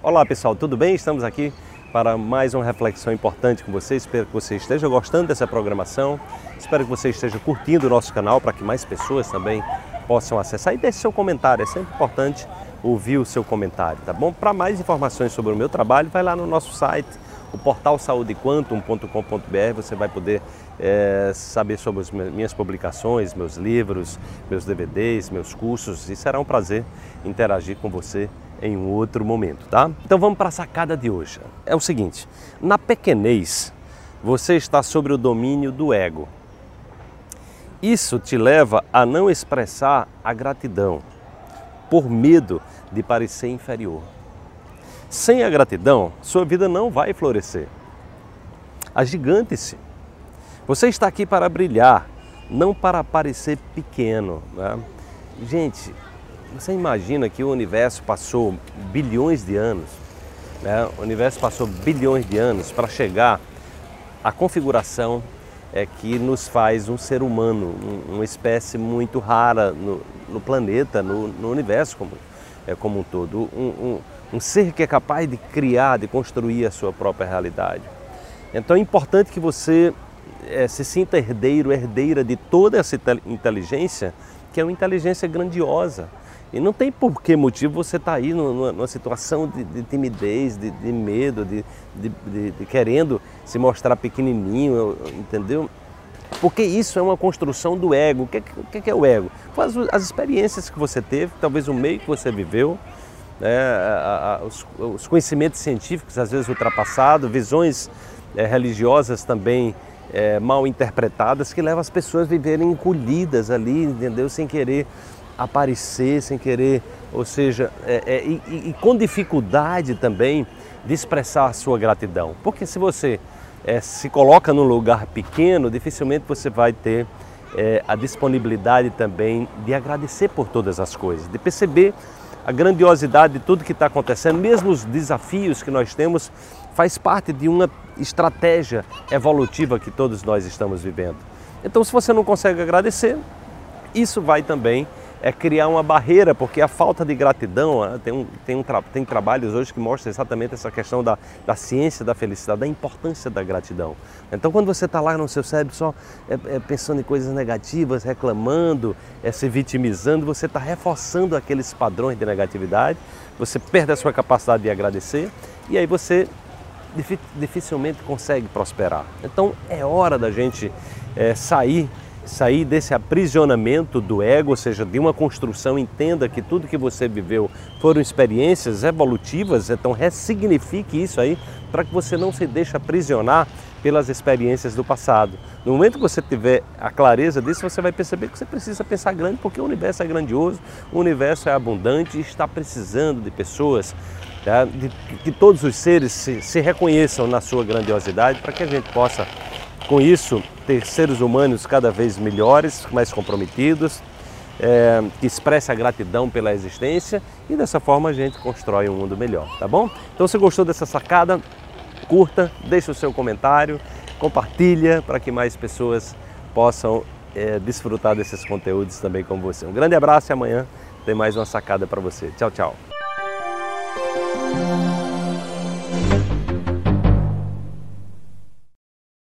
Olá pessoal, tudo bem? Estamos aqui para mais uma reflexão importante com você. Espero que você esteja gostando dessa programação. Espero que você esteja curtindo o nosso canal para que mais pessoas também possam acessar e deixe seu comentário. É sempre importante ouvir o seu comentário, tá bom? Para mais informações sobre o meu trabalho, vai lá no nosso site, o portal saudequantum.com.br. Você vai poder é, saber sobre as minhas publicações, meus livros, meus DVDs, meus cursos e será um prazer interagir com você em um outro momento, tá? Então vamos para a sacada de hoje. É o seguinte: na pequenez, você está sobre o domínio do ego. Isso te leva a não expressar a gratidão por medo de parecer inferior. Sem a gratidão, sua vida não vai florescer. Agigante-se. Você está aqui para brilhar, não para parecer pequeno. Né? Gente, você imagina que o universo passou bilhões de anos, né? o universo passou bilhões de anos para chegar à configuração é, que nos faz um ser humano, uma espécie muito rara no, no planeta, no, no, universo como, é, como um todo. Um, um, um ser que é capaz de criar, de construir a sua própria realidade. Então é importante que você é, se sinta herdeiro, herdeira de toda essa inteligência, que é uma inteligência grandiosa e não tem por que motivo você estar tá aí numa, numa, situação de, de timidez, de, de medo, de, de, querendo se mostrar pequenininho, entendeu? Porque isso é uma construção do ego. O que, que, que é o ego? As, as, experiências que você teve, talvez o meio que você viveu, né, a, a, os, os, conhecimentos científicos às vezes ultrapassados, visões é, religiosas também é, mal interpretadas que levam as pessoas a viverem encolhidas ali, entendeu? Sem querer aparecer sem querer, ou seja, é, é, e, e, com dificuldade também de expressar a sua gratidão. Porque se você é, se coloca num lugar pequeno, dificilmente você vai ter é, a disponibilidade também de agradecer por todas as coisas, de perceber a grandiosidade de tudo que está acontecendo, mesmo os desafios que nós temos, faz parte de uma estratégia evolutiva que todos nós estamos vivendo. Então, se você não consegue agradecer, isso vai também é criar uma barreira, porque a falta de gratidão, né, tem, um, tem, um, tem trabalhos hoje que mostram exatamente essa questão da, da ciência da felicidade, da importância da gratidão. Então, quando você está lá no seu cérebro só é, é, pensando em coisas negativas, reclamando, é, se vitimizando, você está reforçando aqueles padrões de negatividade, você perde a sua capacidade de agradecer e aí você dificilmente consegue prosperar. Então, é hora da gente é, sair sair desse aprisionamento do ego, ou seja, de uma construção, entenda que tudo que você viveu foram experiências evolutivas, então ressignifique isso aí para que você não se deixe aprisionar pelas experiências do passado. No momento que você tiver a clareza disso, você vai perceber que você precisa pensar grande, porque o universo é grandioso, o universo é abundante e está precisando de pessoas, tá? de que todos os seres se, se reconheçam na sua grandiosidade, para que a gente possa com isso, ter seres humanos cada vez melhores, mais comprometidos, é, que expresse a gratidão pela existência e dessa forma a gente constrói um mundo melhor, tá bom? Então se gostou dessa sacada, curta, deixe o seu comentário, compartilha para que mais pessoas possam é, desfrutar desses conteúdos também como você. Um grande abraço e amanhã tem mais uma sacada para você. Tchau, tchau.